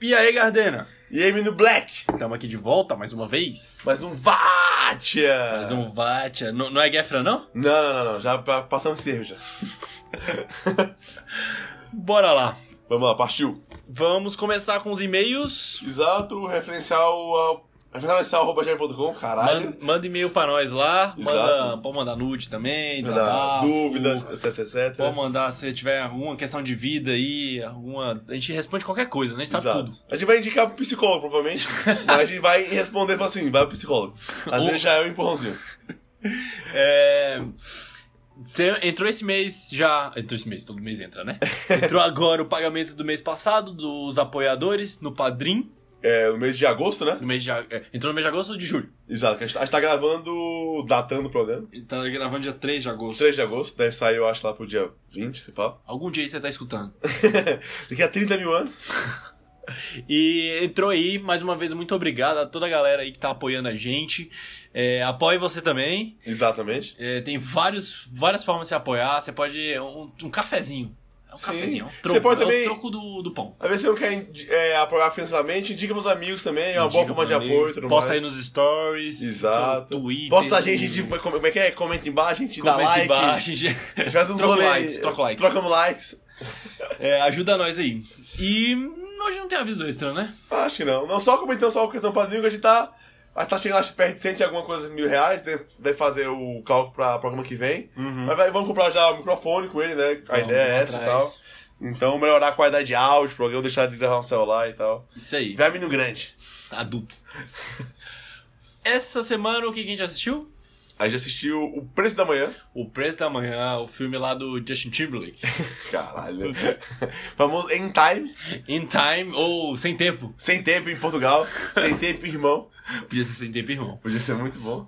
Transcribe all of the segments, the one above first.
E aí, Gardena? E aí, menino Black? Estamos aqui de volta mais uma vez. Mais um Vatia! Mais um Vatia. Não, não é Gefra, não? Não, não, não, não. Já pa- passamos cerro já. Bora lá. Vamos lá, partiu. Vamos começar com os e-mails. Exato, referencial. Uh, referencial.com, caralho. Man- Manda e-mail pra nós lá. Manda, pode mandar nude também. Dá desabafo. dúvidas, etc, etc. Pode mandar se tiver alguma questão de vida aí, alguma. A gente responde qualquer coisa, né? A gente sabe Exato. tudo. A gente vai indicar pro psicólogo, provavelmente. mas a gente vai responder e falar assim: vai pro psicólogo. Às vezes já é um empurrãozinho. É, entrou esse mês já. Entrou esse mês, todo mês entra, né? Entrou agora o pagamento do mês passado dos apoiadores no Padrim. É, no mês de agosto, né? No mês de, ag- é, entrou no mês de agosto ou de julho? Exato, a gente, a gente tá gravando, datando o programa. Tá gravando dia 3 de agosto. 3 de agosto, deve sair, eu acho, lá pro dia 20, se pá. Algum dia aí você tá escutando. Daqui a 30 mil anos. E entrou aí, mais uma vez, muito obrigado a toda a galera aí que tá apoiando a gente. É, apoie você também. Exatamente. É, tem vários, várias formas de se apoiar. Você pode. Um, um cafezinho. É um Sim. cafezinho. É um Você troco, pode é também- o troco do, do pão. Às vezes você não quer é, apoiar financeiramente, indica pros amigos também, é uma boa forma de apoio Posta mais. aí nos stories. Exato. seu Twitter. Posta a gente, a gente, como é que é? Comenta embaixo, a gente dá comenta like. embaixo. gente. Faz uns Troca rolê- likes, troca likes. Trocamos likes. É, ajuda nós aí. E hoje não tem aviso extra, né? Acho que não. Não só comentando só o questão padrinho, que a gente tá. Mas tá chegando acho que perto de 100 e alguma coisa mil reais, deve, fazer o cálculo pra programa que vem. Mas vai- vamos comprar já o microfone com ele, né? A Vamos ideia é essa atrás. e tal. Então melhorar a qualidade de áudio, pro eu deixar de gravar no celular e tal. Isso aí. Vai menino grande. Adulto. Essa semana o que a gente assistiu? A gente assistiu O Preço da Manhã. O Preço da Manhã, o filme lá do Justin Timberlake. Caralho. Famoso In Time. In Time, ou Sem Tempo. Sem tempo em Portugal. sem tempo, irmão. Podia ser Sem Tempo, irmão. Podia ser muito bom.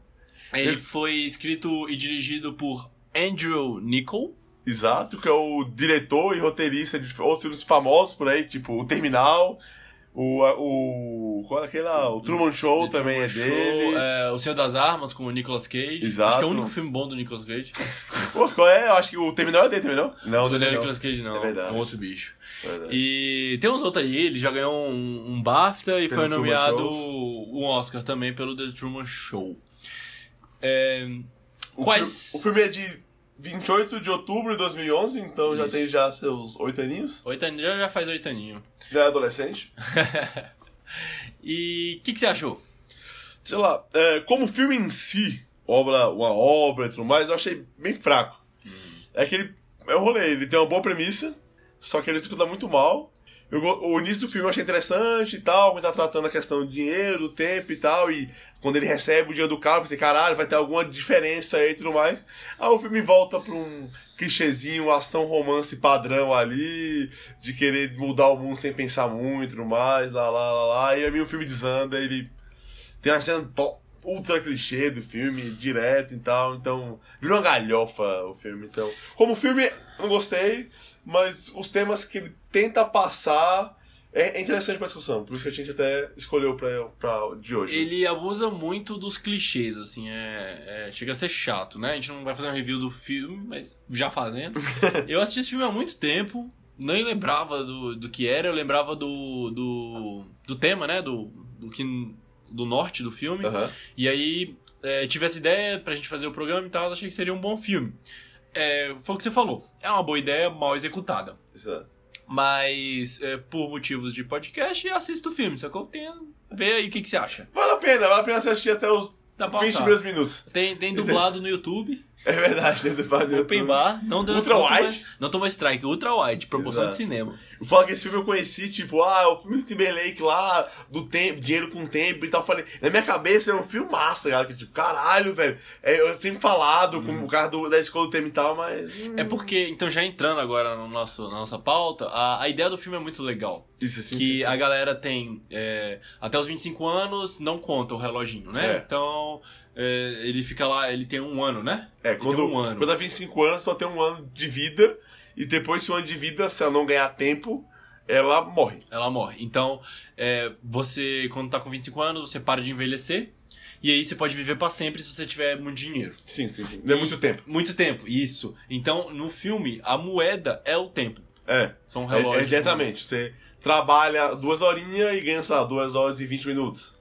Ele foi escrito e dirigido por Andrew Nichol. Exato, que é o diretor e roteirista de outros filmes famosos por aí, tipo O Terminal, o. o qual é aquele lá? O Truman Show The também Truman é dele. Show, é, o Senhor das Armas com o Nicolas Cage. Exato. Acho que é o único filme bom do Nicolas Cage. Pô, qual é? Eu acho que o Terminal é dele também, não? Não, Não é o. Nicolas Cage, não. É verdade. um outro bicho. É verdade. E tem uns outros aí, ele já ganhou um, um BAFTA e Pelo foi nomeado um Oscar também pelo The Truman Show. É, O quais- O filme é de 28 de outubro de 2011, então já Isso. tem já seus oito aninhos. oito aninhos, já já faz oito aninhos. Já é adolescente. E o que, que você achou? Sei lá, é, como filme em si, obra, uma obra e tudo mais, eu achei bem fraco. É que ele. É um rolê, ele tem uma boa premissa, só que ele executa muito mal. Eu o início do filme eu achei interessante e tal, quando tá tratando a questão de dinheiro, tempo e tal, e quando ele recebe o dinheiro do carro, pensei, caralho, vai ter alguma diferença aí e tudo mais. Aí o filme volta pra um clichêzinho, ação romance padrão ali, de querer mudar o mundo sem pensar muito e tudo mais, lá, lá, lá, lá. E aí o filme desanda, ele tem uma cena ultra clichê do filme, direto e tal, então virou uma galhofa o filme, então. Como filme, não gostei, mas os temas que ele tenta passar é, é interessante pra discussão, por isso que a gente até escolheu pra, pra de hoje. Ele abusa muito dos clichês, assim, é, é- chega a ser chato, né? A gente não vai fazer um review do filme, mas já fazendo. eu assisti esse filme há muito tempo, nem lembrava do, do que era, eu lembrava do, do, do tema, né? Do, do, que, do norte do filme. Aham. E aí é, tive essa ideia pra gente fazer o programa e tal, achei que seria um bom filme. É, foi o que você falou, é uma boa ideia, mal executada. Exato. Mas, é, por motivos de podcast, assista o filme, sacou? Tem, vê aí o que, que você acha. Vale a pena, vale a pena você assistir até os Dá pra 20 passar. primeiros minutos. Tem, tem dublado no YouTube, É verdade, dentro do Open YouTube. Bar, não deu Ultra não tomou- wide? Não tomou strike, ultra wide, promoção Exato. de cinema. Eu falo que esse filme eu conheci, tipo, ah, o filme do Timberlake lá, do tempo, dinheiro com tempo e tal. Eu falei, na minha cabeça era um filme massa, cara. Que, tipo, caralho, velho. É, eu sempre falado com o cara do- da escola do tempo e tal, mas. hum, É porque, então já entrando agora no nosso, na nossa pauta, a, a ideia do filme é muito legal. Isso, sim, que sim, sim. a galera tem é, até os 25 anos, não conta o reloginho, né? É. Então, é, ele fica lá, ele tem um ano, né? É, quando, um ano. quando dá 25 anos, só tem um ano de vida. E depois, se o ano de vida, se ela não ganhar tempo, ela morre. Ela morre. Então, é, você, quando tá com 25 anos, você para de envelhecer. E aí você pode viver pra sempre se você tiver muito dinheiro. Sim, sim, sim. É muito tempo. Muito tempo, isso. Então, no filme, a moeda é o tempo. É. São É, relógios. é diretamente. Você trabalha duas horinhas e ganha, sei lá, duas horas e vinte minutos.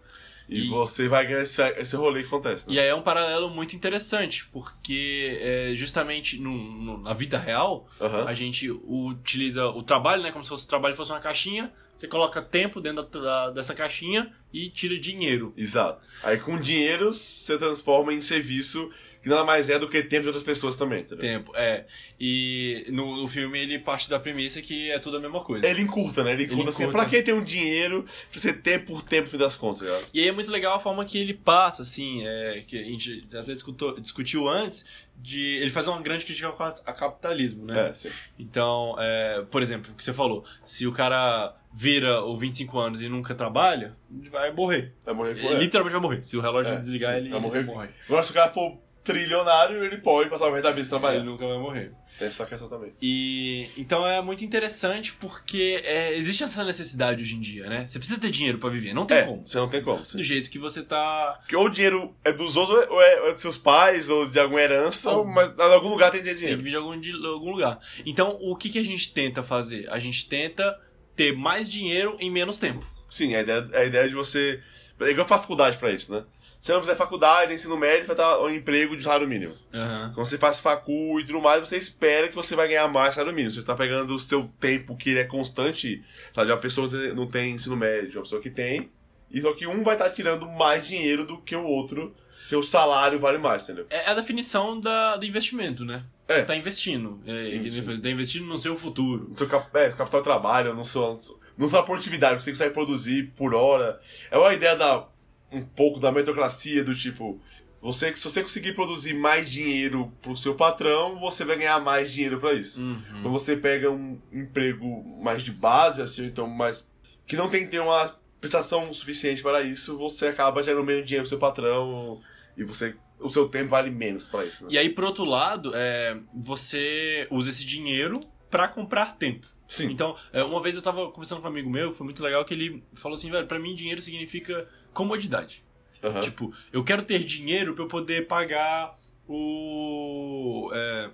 E, E- você vai ganhar esse, esse rolê que acontece, né? E aí é um paralelo muito interessante, porque é, justamente no, no- na vida real, Aham. a gente utiliza o trabalho, né? Como se fosse o trabalho fosse uma caixinha, você coloca tempo dentro da- da- dessa caixinha e tira dinheiro. Exato. Aí com dinheiro você transforma em serviço que nada mais é do que tempo de outras pessoas também, entendeu? Tempo, é. E no, no filme ele parte da premissa que é tudo a mesma coisa. Ele encurta, né? Ele encurta assim, encurta. pra que ter um dinheiro pra você ter por tempo, no fim das contas, cara? E aí é muito legal a forma que ele passa, assim, é, que a gente até discutou- discutiu antes, de ele faz uma grande crítica ao capitalismo, né? É, sim. Então, é, por exemplo, o que você falou, se o cara vira os 25 anos e nunca trabalha, ele vai morrer. Vai morrer com Ele literalmente vai morrer. Se o relógio É, desligar, sim, ele vai morrer. ele morre. Agora, se o cara for trilionário, ele pode passar o resto da vida Ele trabalhando. nunca vai morrer. Tem essa questão também. E então é muito interessante porque é, existe essa necessidade hoje em dia, né? Você precisa ter dinheiro pra viver, não tem É, como. você não tem como. sim. Do jeito que você tá. Porque ou o dinheiro é dos outros, ou é, ou é dos seus pais, ou de alguma herança, Ou- mas em algum lugar tem que ter Tem que dinheiro. vir de algum, de algum lugar. Então, o que, que a gente tenta fazer? A gente tenta ter mais dinheiro em menos tempo. Sim, a ideia, a ideia de você. É igual faculdade pra isso, né? Se você não fizer faculdade, ensino médio, vai estar um emprego de salário mínimo. Aham. Quando você faz facu e tudo mais, você espera que você vai ganhar mais salário mínimo. Você está pegando o seu tempo, que ele é constante, sabe? De uma pessoa que não tem ensino médio, uma pessoa que tem. E só que um vai estar tirando mais dinheiro do que o outro, que o salário vale mais, entendeu? É a definição da, do investimento, né? É. Você tá investindo. É, Isso. Tá investindo no seu futuro. No seu cap é, capital de trabalho, no seu, na sua produtividade, você consegue produzir por hora. É uma ideia da um pouco da meritocracia, do tipo, você, se você conseguir produzir mais dinheiro pro seu patrão, você vai ganhar mais dinheiro pra isso. Uhum. Quando você pega um emprego mais de base, assim, então mais. que não tem que ter uma prestação suficiente para isso, você acaba gerando menos dinheiro pro seu patrão e você. O seu tempo vale menos para isso, né? E aí, por outro lado, é, você usa esse dinheiro pra comprar tempo. Sim. Então, é, uma vez eu tava conversando com um amigo meu, foi muito legal, que ele falou assim, velho, pra mim dinheiro significa comodidade. Aham. Tipo, eu quero ter dinheiro pra eu poder pagar o. É,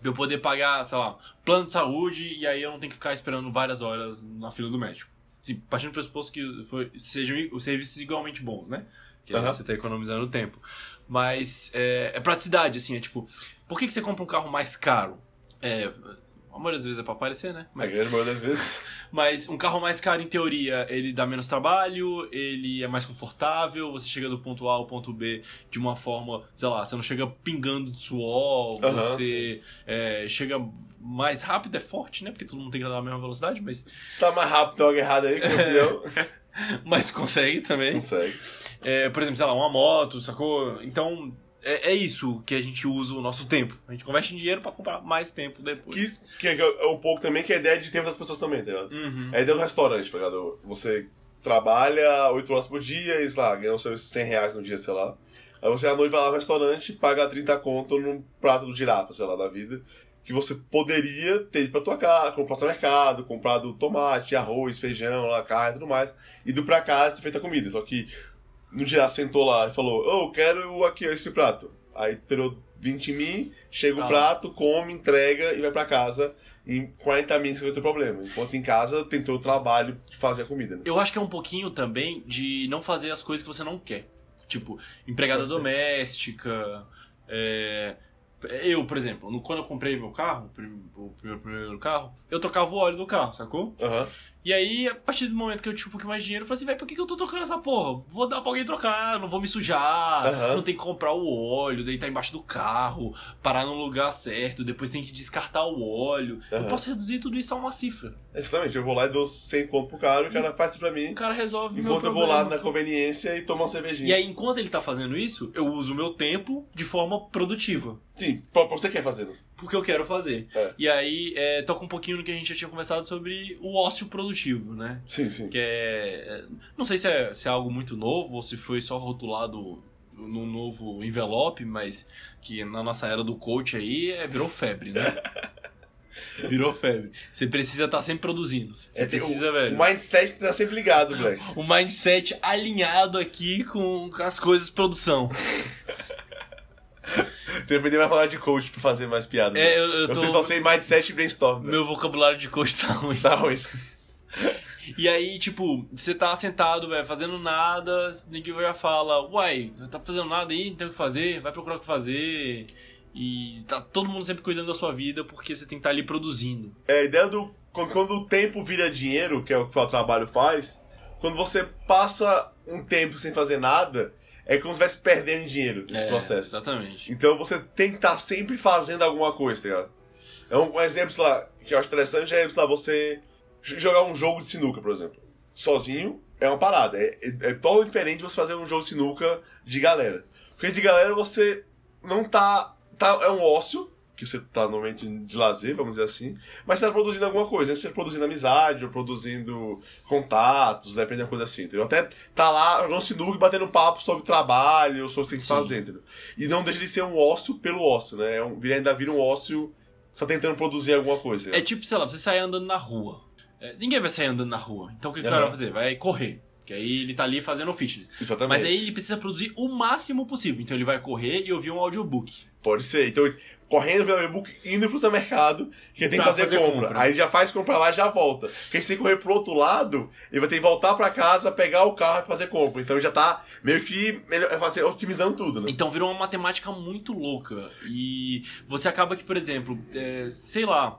pra eu poder pagar, sei lá, plano de saúde e aí eu não tenho que ficar esperando várias horas na fila do médico. Assim, partindo do pressuposto que foi, sejam os serviços igualmente bons, né? Que Aham. você tá economizando tempo. Mas é, é praticidade, assim, é tipo, por que, que você compra um carro mais caro? É. A maioria das vezes é pra aparecer, né? A grande maioria das vezes. Mas um carro mais caro, em teoria, ele dá menos trabalho, ele é mais confortável, você chega do ponto A ao ponto B de uma forma, sei lá, você não chega pingando de suor, você é, chega mais rápido, é forte, né? Porque todo mundo tem que andar na mesma velocidade, mas, Tá mais rápido, algo errado aí, campeão. mas consegue também. Consegue. É, por exemplo, sei lá, uma moto, sacou? Então, é, é isso que a gente usa o nosso tempo. A gente converte em dinheiro pra comprar mais tempo depois. Que, que é um pouco também que é a ideia de tempo das pessoas também, tá ligado? Uhum. É a ideia do restaurante, tá ligado? Você trabalha 8 horas por dia e, sei lá, ganha os seus 100 reais no dia, sei lá. Aí você à noite vai lá no restaurante e paga 30 conto num prato do girafa, sei lá, da vida. Que você poderia ter ido pra tua casa, comprar no seu mercado, comprado tomate, arroz, feijão, lá, carne e tudo mais, ido pra casa e feito a comida. Só que no girafa sentou lá e falou, ô, eu quero aqui esse prato. Aí tirou 20 mil, chega o Ah. prato, come, entrega e vai pra casa. Em 40 mil você vai ter problema. Enquanto em casa tem todo o trabalho de fazer a comida, né? Eu acho que é um pouquinho também de não fazer as coisas que você não quer. Tipo, empregada doméstica. é, Eu, por exemplo, no- quando eu comprei meu carro, o prim- o primeiro, primeiro carro, eu trocava o óleo do carro, sacou? Aham. E aí, a partir do momento que eu tinha um pouquinho mais de dinheiro, eu falei assim, velho, por que, que eu tô trocando essa porra? Vou dar pra alguém trocar, não vou me sujar, Aham. não tem que comprar o óleo, deitar embaixo do carro, parar no lugar certo, depois tem que descartar o óleo. Eu Aham. posso reduzir tudo isso a uma cifra. Exatamente, eu vou lá e dou 100 conto pro cara, o cara faz tudo pra O mim. cara resolve o Enquanto eu vou lá na conveniência e tomo uma cervejinha. E aí, enquanto ele tá fazendo isso, eu uso o meu tempo de forma produtiva. Sim, você quer fazer. Porque eu quero fazer. É. E aí, é, toca um pouquinho no que a gente já tinha conversado sobre o ócio produtivo, né? Sim, sim. Que é. é, Não sei se é, se é algo muito novo ou se foi só rotulado num novo envelope, mas que na nossa era do coach aí é, virou febre, né? Virou febre. Você precisa estar sempre produzindo. Você É, precisa, o, velho. O mindset tá sempre ligado, moleque. O mindset alinhado aqui com, com as coisas de produção. Tem que aprender mais falar de coach pra fazer mais piada. É, eu, eu tô. sei só sei mindset e brainstorm. né? Meu vocabulário de coach tá ruim. Tá ruim. E aí, tipo, você tá sentado, velho, fazendo nada, ninguém já fala, uai, tá fazendo nada aí, não tem o que fazer, vai procurar o que fazer. E tá todo mundo sempre cuidando da sua vida porque você tem que estar ali produzindo. É a ideia do. Quando, quando o tempo vira dinheiro, que é o que o trabalho faz, quando você passa um tempo sem fazer nada, é como se estivesse perdendo dinheiro nesse É, processo. Exatamente. Então você tem que estar sempre fazendo alguma coisa, tá ligado? É um, um exemplo, sei lá, que eu acho interessante é, sei lá, você jogar um jogo de sinuca, por exemplo. Sozinho é uma parada. É, é, é todo diferente você fazer um jogo de sinuca de galera. Porque de galera você não tá. tá é um ócio, que você tá no momento de lazer, vamos dizer assim, mas você tá produzindo alguma coisa. Você tá produzindo amizade, ou produzindo contatos, depende da coisa assim, entendeu? Até tá lá jogando sinuca e batendo papo sobre trabalho, ou sobre o que tem que fazer, entendeu? E não deixa de ser um ócio pelo ócio, né? É um, ainda vira um ócio só tentando produzir alguma coisa. né? É tipo, sei lá, você sai andando na rua. É, ninguém vai sair andando na rua. Então o que, o cara vai fazer? Vai correr. Que aí ele tá ali fazendo fitness. Exatamente. Mas aí ele precisa produzir o máximo possível. Então ele vai correr e ouvir um audiobook. Pode ser. Então, correndo pelo e-book, indo pro supermercado, que ele tem que fazer, fazer compra. compra. Aí ele já faz compra lá e já volta. Porque se ele correr pro outro lado, ele vai ter que voltar pra casa, pegar o carro e fazer compra. Então ele já tá meio que fazer, otimizando tudo, né? Então virou uma matemática muito louca. E você acaba que, por exemplo, é, sei lá,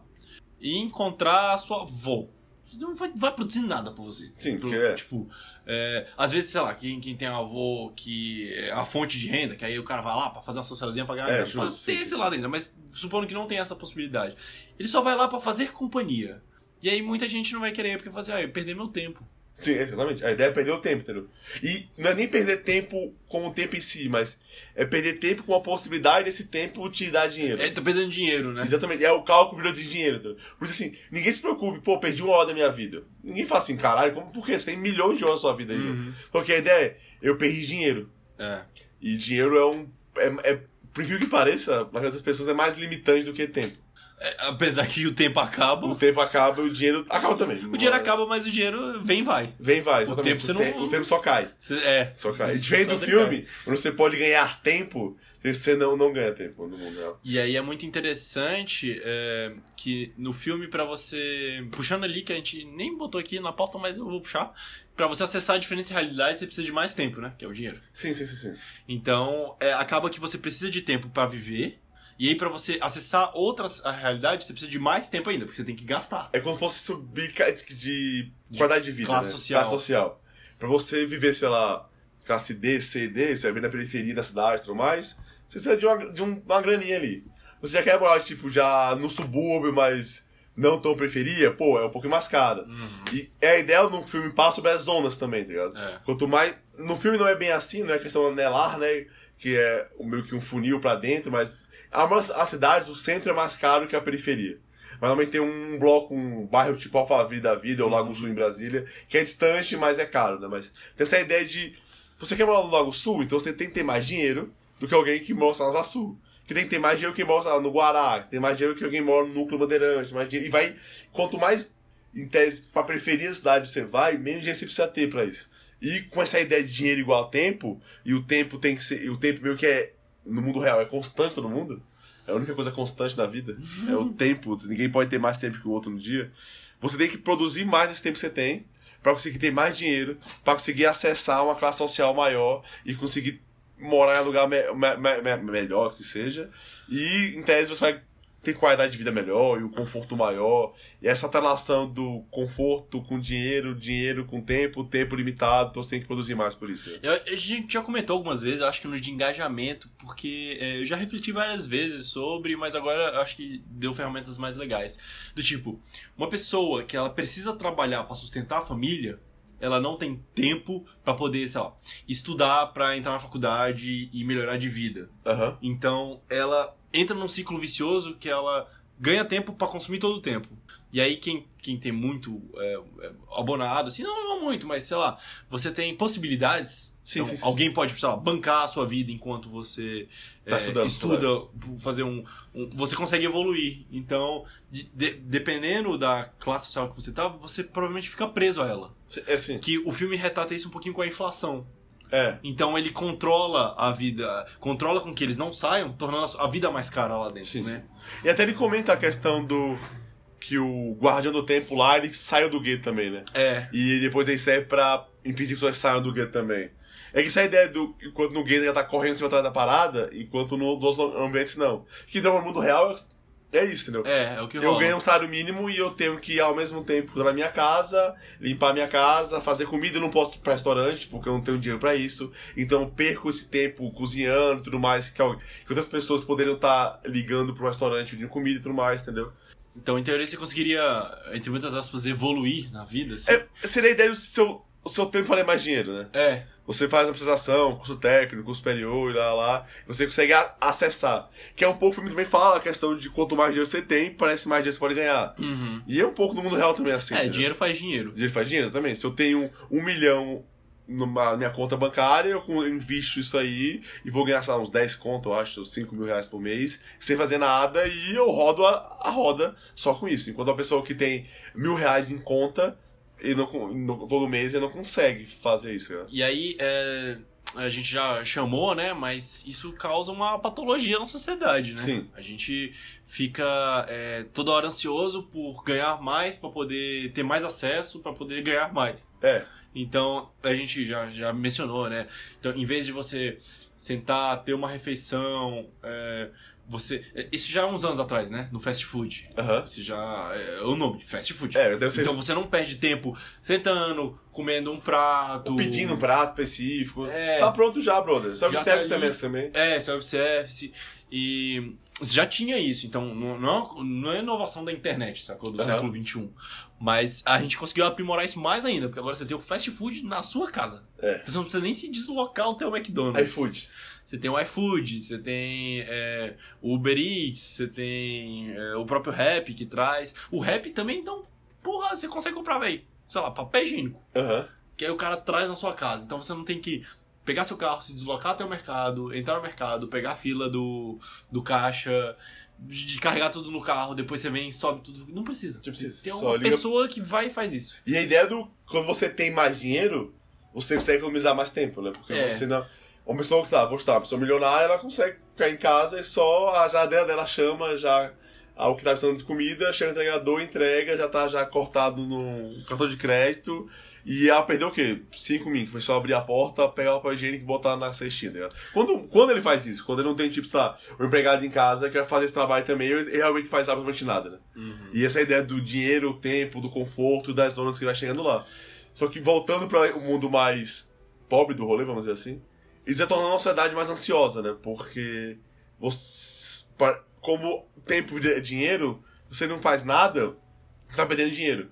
encontrar a sua avó. Não vai, vai produzir nada pra você. Sim, Pro- porque é. Tipo, é, às vezes, sei lá, quem, quem tem um avô que é a fonte de renda, que aí o cara vai lá pra fazer uma socialzinha pra ganhar. É, justo, Pode ter esse lado ainda, mas supondo que não tem essa possibilidade. Ele só vai lá pra fazer companhia. E aí muita gente não vai querer, porque fala assim, ah, eu perder meu tempo. Sim, exatamente. A ideia é perder o tempo, entendeu? E não é nem perder tempo com o tempo em si, mas é perder tempo com a possibilidade desse tempo te dar dinheiro. É, tá perdendo dinheiro, né? Exatamente, é o cálculo virou de dinheiro. Entendeu? Por isso, assim, ninguém se preocupe, pô, perdi uma hora da minha vida. Ninguém fala assim, caralho, como, por quê? Você tem milhões de horas na sua vida aí. Uhum. Porque a ideia é, eu perdi dinheiro. É. E dinheiro é um. É, é, por que pareça, na das pessoas é mais limitante do que tempo. É, apesar que o tempo acaba. O tempo acaba e o dinheiro acaba também. O dinheiro mas acaba, mas o dinheiro vem e vai. Vem e vai, exatamente. tempo você não- te- o tempo só cai. Cê- É. Só cai. E diferente do filme, onde você pode ganhar tempo, você não, não ganha tempo no mundo real. E aí é muito interessante é, que no filme, pra você. Puxando ali, que a gente nem botou aqui na pauta, mas eu vou puxar. Pra você acessar diferentes realidades, você precisa de mais tempo, né? Que é o dinheiro. Sim, sim, sim, sim. Então, é, acaba que você precisa de tempo pra viver. E aí, pra você acessar outras realidades, você precisa de mais tempo ainda, porque você tem que gastar. É como se fosse subir de qualidade de vida. classe né? social. Classe social. Pra você viver, sei lá, classe D, C D, você vai vir na periferia da cidade e tudo mais, você precisa de uma, de um- uma graninha ali. Você já quer morar, tipo, já no subúrbio, mas não tão periferia, pô, é um pouquinho mais caro. E é a ideia no filme passa sobre as zonas também, tá ligado? É. Quanto mais. No filme não é bem assim, não é questão anelar, né? Que é meio que um funil pra dentro, mas. Algumas as cidades, o centro é mais caro que a periferia. Mas normalmente tem um bloco, um bairro tipo Alphaville da vida, ou Lago Sul em Brasília, que é distante, mas é caro, né? Mas tem essa ideia de. Você quer morar no Lago Sul, então você tem que ter mais dinheiro do que alguém que mora na Asa Sul. Que tem que ter mais dinheiro que mora no Guará, que tem mais dinheiro que alguém mora no Núcleo Bandeirante, mais dinheiro. E vai. Quanto mais em tese, pra periferia da cidade você vai, menos dinheiro você precisa ter pra isso. E com essa ideia de dinheiro igual a tempo, e o tempo tem que ser. O tempo meio que é. No mundo real, é constante todo mundo. É a única coisa constante na vida. É o tempo. Ninguém pode ter mais tempo que o outro no dia. Você tem que produzir mais nesse tempo que você tem, pra conseguir ter mais dinheiro, pra conseguir acessar uma classe social maior e conseguir morar em um lugar me- me- me- melhor que seja. E em tese você vai ter qualidade de vida melhor e um conforto maior. E essa relação do conforto com dinheiro, dinheiro com tempo, tempo limitado, então você tem que produzir mais por isso. Eu- a gente já comentou algumas vezes, eu acho que no de engajamento, porque é, eu já refleti várias vezes sobre, mas agora eu acho que deu ferramentas mais legais. Do tipo, uma pessoa que ela precisa trabalhar para sustentar a família, ela não tem tempo para poder, sei lá, estudar para entrar na faculdade e melhorar de vida. Aham. Então, ela entra num ciclo vicioso que ela ganha tempo para consumir todo o tempo. E aí, quem, quem tem muito é, é, abonado, assim, não, não muito, mas sei lá, você tem possibilidades. Sim, Então, sim, sim, alguém pode, sei lá, bancar a sua vida enquanto você Tá é, estudando, estuda, fazer um, um- Você consegue evoluir. Então, de- dependendo da classe social que você tá, você provavelmente fica preso a ela. É assim. Que o filme retrata isso um pouquinho com a inflação. É. Então ele controla a vida, controla com que eles não saiam, tornando a vida mais cara lá dentro, Sim, né? E até ele comenta a questão do. que o Guardião do Tempo lá, ele saiu do gueto também, né? É. E depois ele serve pra impedir que as pessoas saiam do gueto também. É que essa ideia do enquanto no gueto já tá correndo em cima atrás da parada, enquanto no, nos ambientes não. Que então no mundo real é isso, entendeu? É, é o que Eu rola. ganho um salário mínimo e eu tenho que, ao mesmo tempo, da minha casa, limpar a minha casa, fazer comida. Eu não posso ir pra restaurante porque eu não tenho dinheiro pra isso. Então eu perco esse tempo cozinhando e tudo mais. Que, outras pessoas poderiam estar ligando pro restaurante pedindo comida e tudo mais, entendeu? Então, em teoria, você conseguiria, entre muitas aspas, evoluir na vida. Assim. É, seria a ideia do seu, o seu tempo valer mais dinheiro, né? É. Você faz uma apresentação, curso técnico, curso superior e lá, lá. Você consegue acessar. Que é um pouco, o filme também fala a questão de quanto mais dinheiro você tem, parece mais dinheiro você pode ganhar. Uhum. E é um pouco no mundo real também assim. é, entendeu? dinheiro faz dinheiro. Dinheiro faz dinheiro também. Se eu tenho um milhão numa minha conta bancária, eu invisto isso aí e vou ganhar, sei lá, uns 10 conto, eu acho, uns 5 mil reais por mês, sem fazer nada, e eu rodo a, a roda só com isso. Enquanto a pessoa que tem mil reais em conta, ele não, no- todo mês ele não consegue fazer isso. E aí, é, a gente já chamou, né? Mas isso causa uma patologia na sociedade, né? Sim. A gente fica é, toda hora ansioso por ganhar mais, pra poder ter mais acesso, pra poder ganhar mais. É, Então, a gente já, já mencionou, né? Então, em vez de você sentar, ter uma refeição, é, você. Isso já há uns anos atrás, né? No fast food. aham. Você já. É o nome, fast food. É, deve ser Então você não perde tempo sentando, comendo um prato. pedindo um prato específico. É. Tá pronto já, brother. Self-service tá também, também. É, self-service. E já tinha isso, então não, não, é é inovação da internet, sacou? Do Aham. século XXI. Mas a gente conseguiu aprimorar isso mais ainda, porque agora você tem o fast food na sua casa. É. Então você não precisa nem se deslocar até o McDonald's. iFood. Você tem o iFood, você tem é, o Uber Eats, você tem é, o próprio Rap que traz. O Rap também, então, porra, você consegue comprar, velho, sei lá, papel higiênico. Aham. Que aí o cara traz na sua casa. Então você não tem que pegar seu carro, se deslocar até o mercado, entrar no mercado, pegar a fila do, do caixa, de carregar tudo no carro, depois você vem e sobe tudo. Não precisa. Não precisa. Tem uma liga- pessoa que vai e faz isso. E a ideia do. Quando você tem mais dinheiro, você consegue economizar mais tempo, né? Porque É. você não. Uma pessoa que, sabe, vou chutar, uma pessoa milionária, ela consegue ficar em casa e só a geladeira dela chama já o que tá precisando de comida, chega o entregador, entrega, já tá já cortado no cartão de crédito. E ela perdeu o quê? 5 mil, que foi só abrir a porta, pegar o papel higiênico e botar na cestinha, tá ligado? Quando, quando ele faz isso, quando ele não tem, tipo, sei lá, um empregado em casa que vai fazer esse trabalho também, ele realmente faz absolutamente nada, né? E essa ideia do dinheiro, o tempo, do conforto das donas que vai chegando lá. Só que voltando para o mundo mais pobre do rolê, vamos dizer assim, isso vai tornando a sociedade mais ansiosa, né? Porque você, como tempo de dinheiro, você não faz nada, você tá perdendo dinheiro.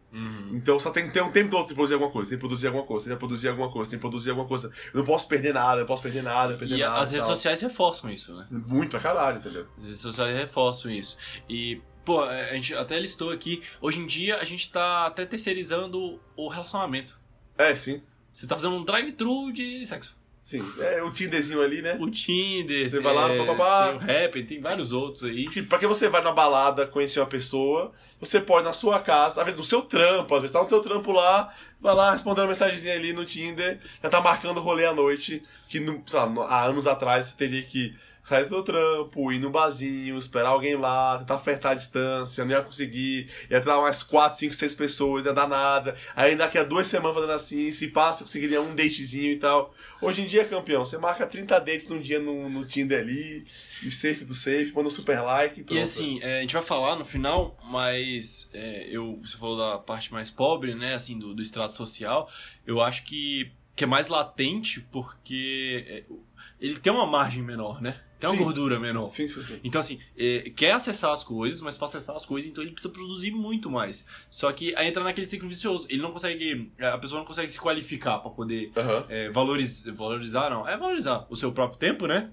Então você tem que ter um tempo todo de produzir alguma coisa, tem que produzir alguma coisa, tem que produzir alguma coisa, tem que produzir alguma coisa. Eu não posso perder nada, eu não posso perder nada, perder E nada. as redes tal. sociais reforçam isso, né? Muito pra caralho, entendeu? As redes sociais reforçam isso. E, pô, a gente até listou aqui, hoje em dia a gente tá até terceirizando o relacionamento. É, sim. Você tá fazendo um drive-thru de sexo. Sim. É o Tinderzinho ali, né? O Tinder, Você vai lá, é, papapá. tem o Rap, tem vários outros aí. Que, pra que você vai na balada conhecer uma pessoa, você pode na sua casa, às vezes no seu trampo, às vezes tá no seu trampo lá, vai lá responder uma mensagenzinha ali no Tinder, já tá marcando o rolê à noite, que lá, há anos atrás você teria que sair do trampo, ir no barzinho, esperar alguém lá, tentar apertar a distância, não ia conseguir, ia ter umas 4, 5, 6 pessoas, não ia dar nada. Aí daqui a duas semanas fazendo assim, se passa, conseguiria um datezinho e tal. Hoje em dia, campeão, você marca 30 dates num dia no, no Tinder ali, e safe do safe, manda um super like e E pronto. assim, é, a gente vai falar no final, mas é, eu, você falou da parte mais pobre, né, assim, do, do extrato social. Eu acho que, que é mais latente porque é, ele tem uma margem menor, né? Tem uma Sim. gordura menor. Sim, sim, sim. Então, assim, é, quer acessar as coisas, mas para acessar as coisas, então ele precisa produzir muito mais. Só que aí entra naquele ciclo vicioso. Ele não consegue. A pessoa não consegue se qualificar para poder Aham, é, valoriz, valorizar, não. É valorizar o seu próprio tempo, né?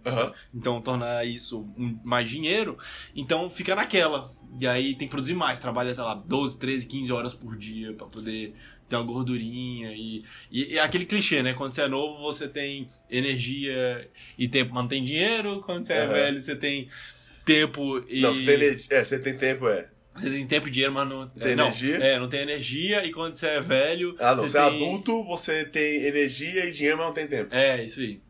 Então tornar isso um- mais dinheiro. Então fica naquela. E aí tem que produzir mais. Trabalha, sei lá, 12, 13, 15 horas por dia pra poder ter uma gordurinha. E, e, e aquele clichê, né? Quando você é novo, você tem energia e tempo, mas não tem dinheiro. Quando você é Aham. velho, você tem tempo e. Não, você tem, é, você tem tempo, é. Você tem tempo e dinheiro, mas não. Tem é, não, energia? É, não tem energia. E quando você é velho. Ah, não, você, é tem... adulto, você tem energia e dinheiro, mas não tem tempo. É, isso aí.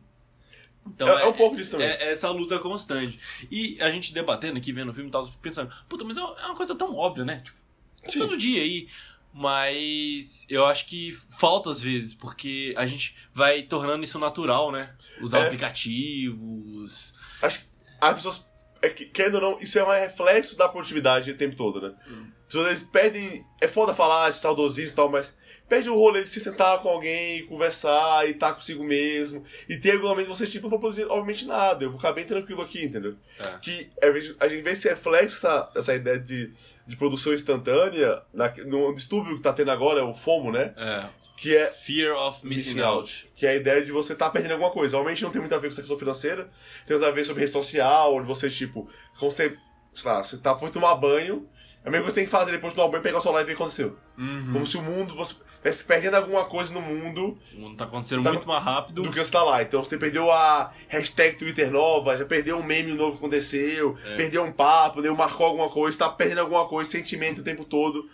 Então, é, é um pouco disso também. É essa luta constante. E a gente debatendo aqui, vendo o filme e tal, eu fico pensando, puta, mas é uma é coisa tão óbvia, né? Tipo, Sim. todo dia aí. Mas eu acho que falta às vezes, porque a gente vai tornando isso natural, né? Usar É. aplicativos. Acho que as pessoas, é que, querendo ou não, isso é um reflexo da produtividade o tempo todo, né? As pessoas eles perdem. É foda falar esse saudosismo e tal, mas perde o rolê de se sentar com alguém, conversar e estar consigo mesmo. E ter regulamento você, tipo, não vou produzir, obviamente, nada. Eu vou ficar bem tranquilo aqui, entendeu? É. Que a gente- a gente vê esse reflexo, essa, essa ideia de, de produção instantânea, na, no distúrbio que tá tendo agora, é o FOMO, né? É. Que é Fear of missing, missing out. out. Que é a ideia de você estar perdendo alguma coisa. Realmente não tem muito a ver com essa questão financeira, tem a ver sobre rede social, onde você, tipo, quando você, sei lá, você tá, foi tomar banho, a mesma coisa que você tem que fazer depois de tomar banho, pegar o celular e ver o que aconteceu. Uhum. Como se o mundo, você estivesse perdendo alguma coisa no mundo O mundo tá acontecendo Tá- muito mais rápido. do que você tá lá. Então você perdeu a hashtag Twitter nova, já perdeu um meme novo que aconteceu, É. perdeu um papo, deu, marcou alguma coisa, tá perdendo alguma coisa, sentimento o tempo todo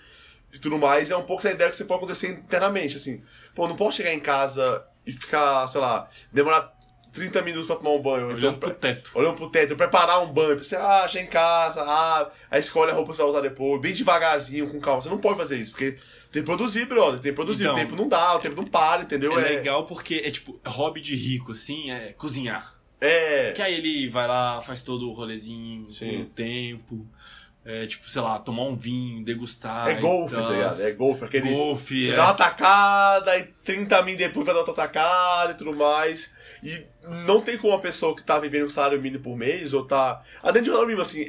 e tudo mais. É um pouco essa ideia que você pode acontecer internamente, assim. Pô, não posso chegar em casa e ficar, sei lá, demorar 30 minutos pra tomar um banho. ou Olhando Então, pro teto. olhando pro teto, preparar um banho, pra você, ah, já em casa, ah, aí escolhe a roupa que você vai usar depois, bem devagarzinho, com calma. Você não pode fazer isso, porque tem que produzir, brother, tem que produzir. Então, o tempo não dá, o tempo não para, entendeu? É legal porque é tipo, hobby de rico, assim, é cozinhar. É. Que aí ele vai lá, faz todo o rolezinho Sim. com o tempo. É, tipo, sei lá, tomar um vinho, degustar. É golfe, e tá ligado? É golfe, aquele. Golfe, Você é. dá uma tacada e 30 mil depois vai dar outra tacada e tudo mais. E não tem como uma pessoa que tá vivendo com salário mínimo por mês ou tá. Ah, dentro de um salário mínimo, assim,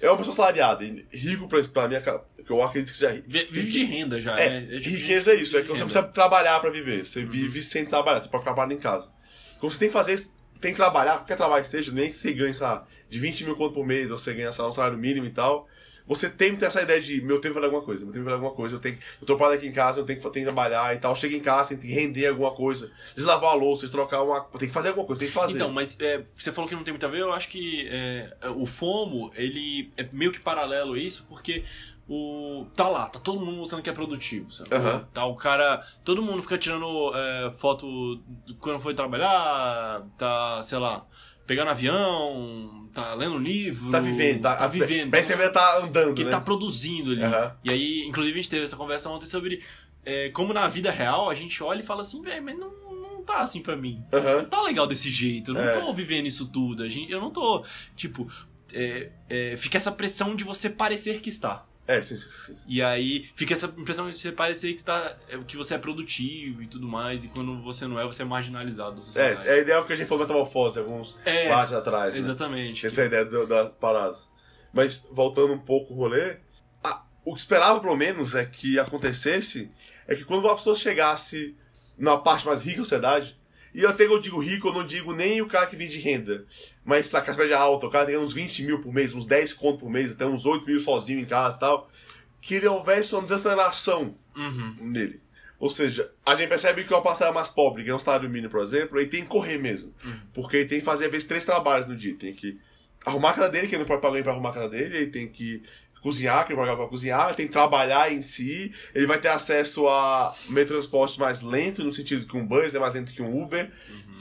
é uma pessoa salariada. e Rico pra, pra mim, que eu acredito que seja Vive de renda já, É, né? tipo, riqueza é isso, é que de você não precisa trabalhar pra viver. Você vive sem trabalhar, você pode ficar parado em casa. Como você tem que fazer, tem que trabalhar, qualquer trabalho que seja, nem que você ganhe, sei lá, de 20 mil conto por mês, ou você ganha sei lá, um salário mínimo e tal. Você tem que ter essa ideia de meu tempo vale alguma coisa, meu tempo vale alguma coisa, eu tenho que, eu tô parado aqui em casa, eu tenho que, tenho que trabalhar e tal. Chega em casa, tem que render alguma coisa, deslavar a louça, trocar uma. Tem que fazer alguma coisa, tem que fazer. Então, mas é, você falou que não tem muito a ver, eu acho que é, o FOMO, ele é meio que paralelo a isso, porque o. Tá lá, tá todo mundo mostrando que é produtivo, sabe? Aham. Tá o cara. Todo mundo fica tirando é, foto do- quando foi trabalhar, tá, sei lá, pegando avião, tá lendo livro. tá vivendo, tá, tá vivendo. Parece que tá andando, que né? tá produzindo ali. Aham. E aí, inclusive, a gente teve essa conversa ontem sobre é, como na vida real a gente olha e fala assim, velho, mas não, não tá assim pra mim. Aham. Não tá legal desse jeito, eu não É. tô vivendo isso tudo. A gente, eu não tô, tipo, é, é, fica essa pressão de você parecer que está. É, sim, sim, sim. sim. E aí fica essa impressão de você parecer que, está, é, que você é produtivo e tudo mais, e quando você não é, você é marginalizado da sociedade. É, é a ideia que a gente falou metamorfose alguns É, partes atrás. né? exatamente. Essa é a ideia do- das paradas. Mas, voltando um pouco o rolê, a- o que esperava, pelo menos, é que acontecesse, é que quando uma pessoa chegasse na parte mais rica da sociedade, e até que eu digo rico, eu não digo nem o cara que vive de renda, mas a classe média alta, o cara tem uns 20 mil por mês, uns 10 conto por mês, até uns 8 mil sozinho em casa e tal, que ele houvesse uma desaceleração Uhum. nele. Ou seja, a gente percebe que o parcela mais pobre, que é um salário mínimo, por exemplo, ele tem que correr mesmo. Porque ele tem que fazer, às vezes, três trabalhos no dia. Tem que arrumar a casa dele, que ele não pode pagar alguém pra arrumar a casa dele, ele tem que cozinhar, que ele pagar pra cozinhar, ele tem que trabalhar em si, ele vai ter acesso a meio de transporte mais lento, no sentido que um bus é mais lento que um Uber,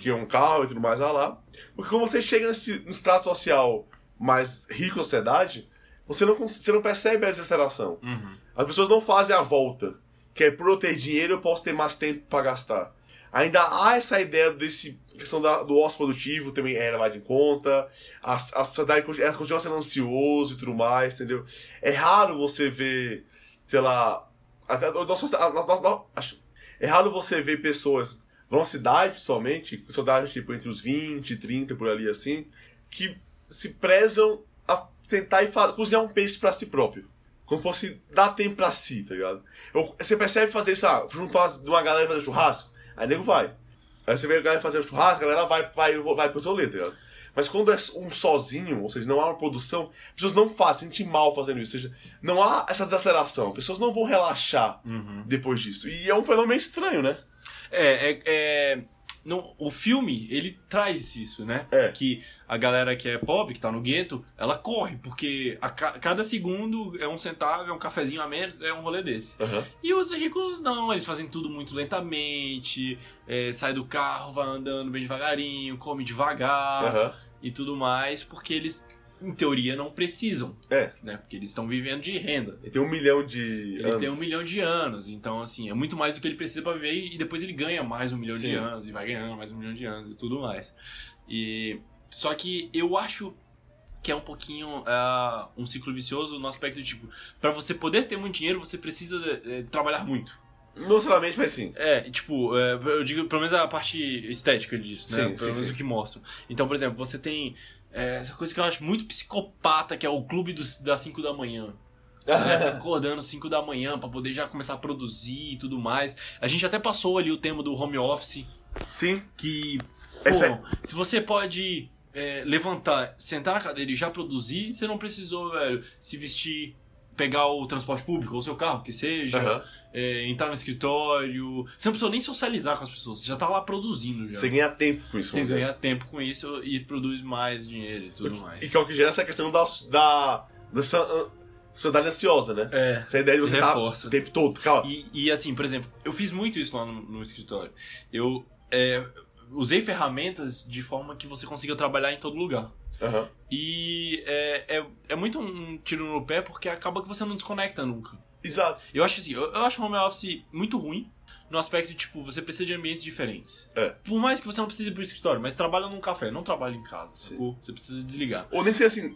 que um carro e tudo mais lá lá. Porque quando você chega nesse, no estrato social mais rico da sociedade, você não, você não percebe a desaceleração. Uhum. As pessoas não fazem a volta. Que é por eu ter dinheiro eu posso ter mais tempo pra gastar. Ainda há essa ideia desse questão da- do ócio produtivo também é levada em conta. A, a sociedade ela continua sendo ansioso e tudo mais, entendeu? É raro você ver, sei lá, até nós, nós, nós- acho, é raro você ver pessoas numa cidade, principalmente, cidade tipo entre os 20 e 30 por ali assim, que se prezam a tentar e cozinhar um peixe pra si próprio. Como se fosse dar tempo pra si, tá ligado? Eu- você percebe fazer isso, ah, juntar uma galera fazer churrasco, aí nego vai. Aí você vê a galera fazer churrasco, a galera vai, vai, vai pro rolê, tá ligado? Mas quando é um sozinho, ou seja, não há uma produção, as pessoas não fazem, sentem mal fazendo isso. Ou seja, não há essa desaceleração. As pessoas não vão relaxar Uhum. depois disso. E é um fenômeno estranho, né? É, é, é não, o filme, ele traz isso, né? É. Que a galera que é pobre, que tá no gueto, ela corre, porque a ca- cada segundo é um centavo, é um cafezinho a menos, é um rolê desse. Aham. E os ricos não, eles fazem tudo muito lentamente, é, sai do carro, vai andando bem devagarinho, come devagar Aham. e tudo mais, porque eles em teoria, não precisam. É. Né? Porque eles estão vivendo de renda. Ele tem um milhão de Ele anos. tem um milhão de anos, então assim, é muito mais do que ele precisa pra viver e depois ele ganha mais um milhão de Sim. anos e vai ganhando mais um milhão de anos e tudo mais. E só que eu acho que é um pouquinho ah, um ciclo vicioso no aspecto de tipo, pra você poder ter muito dinheiro, você precisa eh, trabalhar muito. Não necessariamente, mas sim. É, tipo, é, eu digo pelo menos a parte estética disso, né? Sim, pelo sim, menos sim. o que mostram. Então, por exemplo, você tem é, essa coisa que eu acho muito psicopata, que é o clube dos, das 5 da manhã. né? Acordando 5 da manhã pra poder já começar a produzir e tudo mais. A gente até passou ali o tema do home office, sim. que, pô, se você pode é, levantar, sentar na cadeira e já produzir, você não precisou, velho, se vestir, pegar o transporte público, ou o seu carro, que seja, Aham. é, entrar no escritório. Você não precisou nem socializar com as pessoas, você já tá lá produzindo já. Você ganha tempo com isso. Você ganha tempo com isso e produz mais dinheiro e tudo mais. E que é o que gera essa questão da, da, dessa an- sociedade ansiosa, né? É. Essa ideia de você estar reforça. o tempo todo. Calma. E, e, assim, por exemplo, eu fiz muito isso lá no, no escritório. Eu é, usei ferramentas de forma que você consiga trabalhar em todo lugar. Aham. E é, é, é muito um tiro no pé porque acaba que você não desconecta nunca. Exato. Eu acho assim, eu, eu acho o home office muito ruim no aspecto de, tipo, você precisa de ambientes diferentes. É. Por mais que você não precise ir pro escritório, mas trabalha num café, não trabalha em casa, sacou? Você precisa desligar. Ou nem ser assim,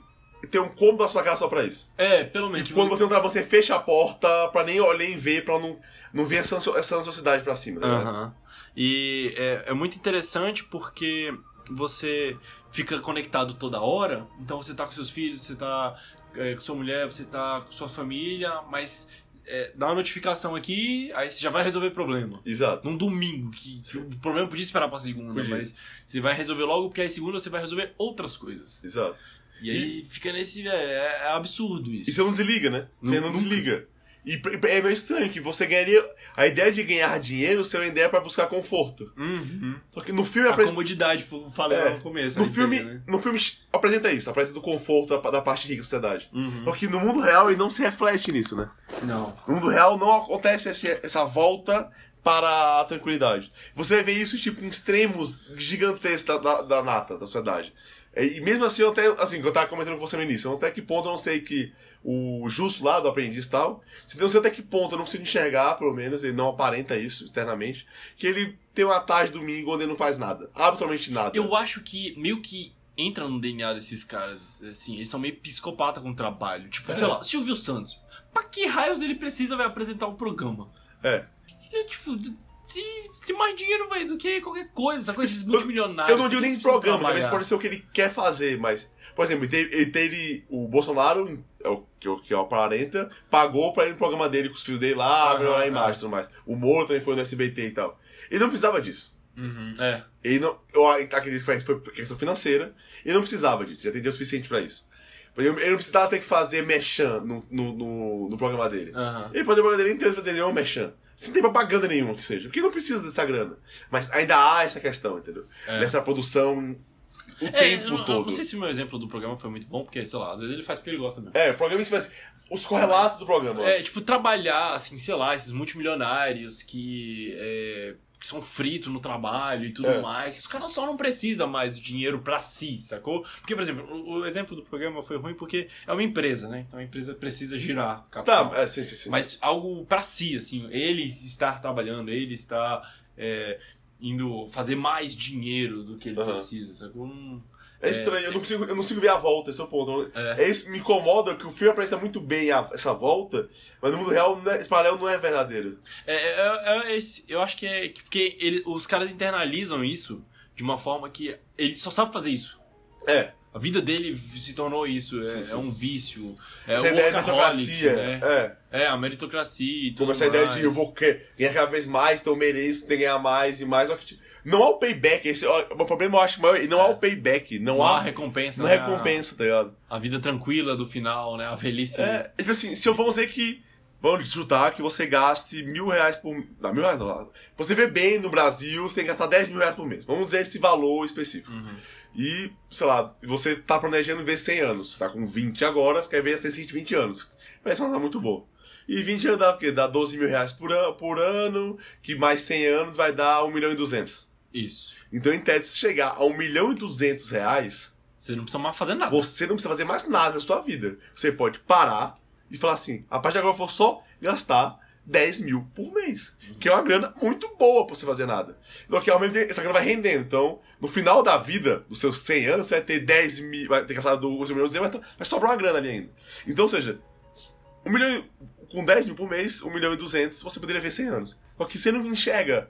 ter um cômodo da sua casa só pra isso. É, pelo E menos. que quando você trabalha, você fecha a porta pra nem olhar nem ver, pra não, não ver essa, essa ansiosidade pra cima. Tá? Aham. E é, é muito interessante porque você fica conectado toda hora, então você tá com seus filhos, você tá é, com sua mulher, você tá com sua família, mas é, dá uma notificação aqui, aí você já vai resolver o problema. Exato. Num domingo, que que o problema podia esperar pra segunda, Podia. mas você vai resolver logo, porque aí segunda você vai resolver outras coisas. Exato. E aí fica nesse. É, é absurdo isso. E você não desliga, né? Você não nunca. desliga. E é meio estranho que você ganharia. A ideia de ganhar dinheiro seria uma ideia pra buscar conforto. Uhum. Porque no filme A comodidade, falei É. no começo. No filme, ideia, né? no filme apresenta isso, apresenta o conforto da, da parte rica da sociedade. Uhum. Porque no mundo real ele não se reflete nisso, né? Não. No mundo real não acontece esse- essa volta para a tranquilidade. Você vai ver isso tipo em extremos gigantescos da, da, da nata, da sociedade. É, E mesmo assim, eu até, assim, eu tava comentando com você no início, até que ponto eu não sei que o Justo lá, do aprendiz e tal, se não sei até que ponto eu não consigo enxergar, pelo menos, ele não aparenta isso externamente, que ele tem uma tarde domingo onde ele não faz nada. Absolutamente nada. Eu acho que meio que entra no DNA desses caras, assim, eles são meio psicopata com o trabalho. Tipo, É. sei lá, Silvio Santos. Pra que raios ele precisa vai apresentar um programa? É. Ele, tipo, tem, tem mais dinheiro, velho, do que qualquer coisa, essa coisa desses multimilionários. Eu não digo nem programa, talvez pode ser o que ele quer fazer, mas. Por exemplo, ele teve, ele teve- o Bolsonaro, é o que, é o aparenta, pagou pra ir no programa dele com os filhos dele lá, Aham, melhorar a é. imagem e tudo mais. O Moro também foi no SBT e tal. Ele não precisava disso. Uhum, é. Ele não. Eu acredito que foi- questão financeira. Ele não precisava disso, já tem dinheiro suficiente pra isso. Ele não precisava ter que fazer mechan no, no, no, no programa dele. Aham. Ele pode o programa dele inteiro fazer nenhum mechan. Sem ter propaganda nenhuma que seja. Porque não precisa dessa grana. Mas ainda há essa questão, entendeu? É. Dessa produção o É, tempo eu, não- eu todo. não sei se o meu exemplo do programa foi muito bom, porque, sei lá, às vezes ele faz porque ele gosta mesmo. É, o programa si, mas os correlatos do programa. É, tipo, trabalhar, assim, sei lá, esses multimilionários que, é, que são fritos no trabalho e tudo É. mais. Os caras só não precisam mais do dinheiro pra si, sacou? Porque, por exemplo, o, o exemplo do programa foi ruim porque é uma empresa, né? Então a empresa precisa girar capital. Tá, é, sim, sim, sim. Mas algo pra si, assim, ele estar trabalhando, ele estar é, indo fazer mais dinheiro do que ele Aham. precisa, sacou? Não- É estranho, eu não consigo, eu não consigo ver a volta, esse é o ponto. É. É isso me incomoda que o filme apresenta muito bem a- essa volta, mas no mundo real não é- esse paralelo não é verdadeiro. É, é- é esse- eu acho que é que- porque ele- os caras internalizam isso de uma forma que ele só sabe fazer isso. É, A vida dele se tornou isso, é, Sim, sim. é um vício, é essa ideia de workaholic, meritocracia. né? É, É, a meritocracia e tudo como essa ideia mais. de eu vou ganhar cada vez mais, então eu mereço ter que ganhar mais e mais. só que, Não há o payback, esse ó, o problema eu acho maior, não há o payback, não, Não há há, recompensa, não né? há recompensa, tá ligado? A, vida tranquila do final, né? A velhice. É, tipo assim, se eu vamos dizer que. Vamos chutar que você gaste mil reais por. Não, mil reais não. Você ver bem no Brasil, você tem que gastar 10 mil reais por mês. Vamos dizer esse valor específico. Uhum. E, sei lá, você tá planejando ver 100 anos. Você tá com 20 agora, você quer ver tem 120 anos. Parece uma coisa muito boa. E 20 anos dá o quê? Dá 12 mil reais por, an por ano, que mais 100 anos vai dar 1 milhão e 200. Isso. Então, em tese, se chegar a 1 milhão e 200 reais, Você não precisa mais fazer nada. Você não precisa fazer mais nada na sua vida. Você pode parar e falar assim: a partir de agora eu vou só gastar 10 mil por mês. Que é uma grana muito boa pra você fazer nada. Então, que aumenta, essa grana vai rendendo. Então, no final da vida, dos seus 100 anos, você vai ter 10 mil, vai ter gastado os milhões, vai, vai sobrar uma grana ali ainda. Então, ou seja, um milhão, com 10 mil por mês, 1 milhão e 200, você poderia ver 100 anos. Só que você não enxerga,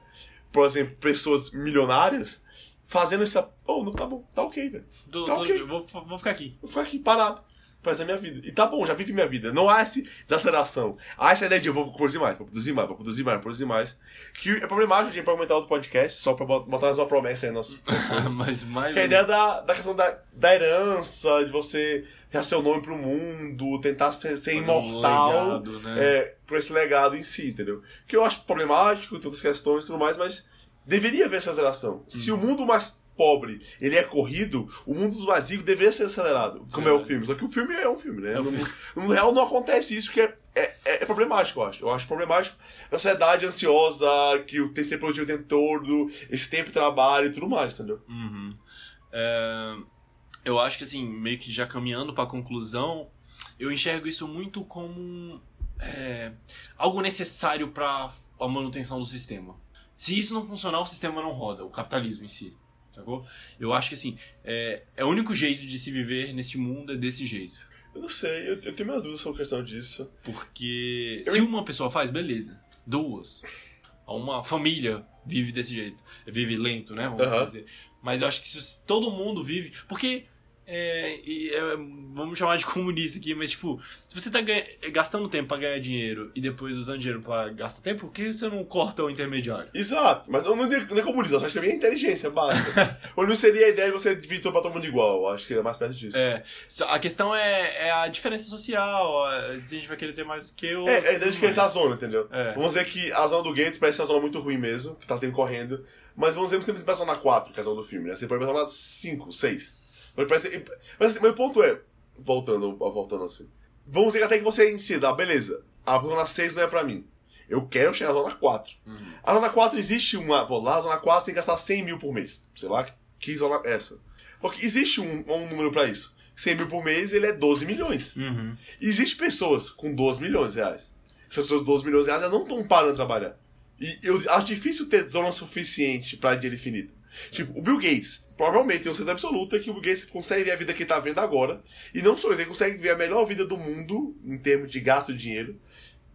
por exemplo, pessoas milionárias fazendo essa. Oh, não, tá bom, tá ok, velho. Tá tô- ok. Vou, vou ficar aqui. Vou ficar aqui parado. Fazer a minha vida. E tá bom, já vive minha vida. Não há essa desaceleração. Há essa ideia de eu vou produzir mais, vou produzir mais, vou produzir mais, vou produzir mais. Que é problemático, a gente pode comentar outro podcast, só pra bot- botar mais uma promessa aí nas, coisas. Mas mais. Que é a ideia da, da questão da, da herança, de você dar seu nome pro mundo, tentar ser, ser Fazer um imortal legado, né? é, por esse legado em si, entendeu? Que eu acho problemático, todas as questões e tudo mais, mas deveria haver essa aceleração. Se o Uhum. mundo mais pobre ele é corrido, o mundo dos ricos deveria ser acelerado, como é o filme. Só que o filme é um filme, né? É um no, filme. no real não acontece isso, que é, é, é- problemático, eu acho. Eu acho problemático a sociedade ansiosa, que o ter ser produtivo o tempo todo, esse tempo de trabalho e tudo mais, entendeu? Uhum. É, eu acho que assim, meio que já caminhando pra conclusão, eu enxergo isso muito como é, algo necessário para a manutenção do sistema. Se isso não funcionar, o sistema não roda, o capitalismo em si. Sacou? Eu acho que assim, é, é o único jeito de se viver neste mundo é desse jeito. Eu não sei, eu, eu tenho minhas dúvidas sobre a questão disso. Porque Eu se uma pessoa faz, beleza. Duas. Uma família vive desse jeito. Vive lento, né? Vamos Aham. dizer. Mas eu acho que se todo mundo vive. Porque. É, é, vamos chamar de comunista aqui, mas tipo, se você tá ganha- gastando tempo pra ganhar dinheiro e depois usando dinheiro pra gastar tempo, por que você não corta o intermediário? Exato, mas não, não é comunismo, eu acho que é inteligência básica. Ou não seria a ideia de você dividir pra todo mundo igual, acho que é mais perto disso. É, a questão é, é a diferença social. A gente vai querer ter mais do que o. É, é a ideia de a zona, entendeu? É. Vamos dizer que a zona do Gates parece uma zona muito ruim mesmo, que tá tendo correndo. Mas vamos dizer que você precisa na 4, que é a zona do filme, né? Você pode passar na 5, 6. Mas, parece, mas, assim, o ponto é, voltando, voltando assim. Vamos dizer que até que você incida, ah, beleza, a zona 6 não é pra mim. Eu quero chegar na zona 4. A zona 4 existe uma. Vou lá, a zona 4 você tem que gastar 100 mil por mês. Sei lá que zona é essa. Porque existe um, um número pra isso. 100 mil por mês, ele é 12 milhões. Uhum. Existe pessoas com 12 milhões de reais. Essas pessoas com 12 milhões de reais elas não estão parando de trabalhar. E eu acho difícil ter zona suficiente para dinheiro infinito. Tipo, o Bill Gates, provavelmente tem certeza absoluta que o Bill Gates consegue ver a vida que ele tá vendo agora. E não só isso, ele consegue ver a melhor vida do mundo, em termos de gasto de dinheiro,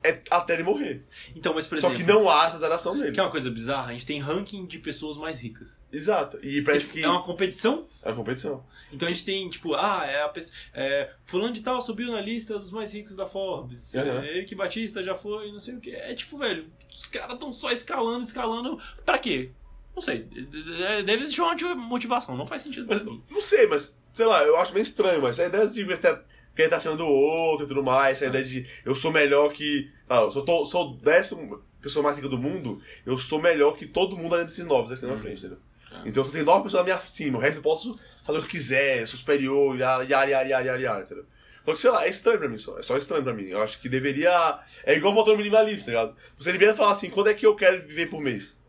é até ele morrer. Então, mas por Só exemplo. que não há essa zeração dele. Que é uma coisa bizarra, a gente tem ranking de pessoas mais ricas. Exato. E parece que É uma competição. é uma competição. Então a gente tem, tipo, ah, é a pessoa. É, fulano de tal subiu na lista dos mais ricos da Forbes. Uhum. É, Eric Batista já foi, não sei o que. É tipo, velho, os caras estão só escalando, escalando. Pra quê? Não sei. É, Deve existir uma motivação, não faz sentido. Mas, não sei, mas, sei lá, eu acho meio estranho, mas a ideia de você querer estar acima do outro e tudo mais, essa ideia de eu sou melhor que. Ah, eu sou, to- sou décimo pessoa mais rica do mundo, eu sou melhor que todo mundo além desses novos aqui na frente, entendeu? É. Então eu só tenho nove pessoas na minha cima, o resto eu posso fazer o que quiser, eu sou superior, yara, yara, yara, yara, yara, entendeu? Só que, sei lá, é estranho pra mim só. É só estranho pra mim. Eu acho que deveria. É igual voltando ao minimalismo, tá ligado? Você deveria falar assim, quando é que eu quero viver por mês?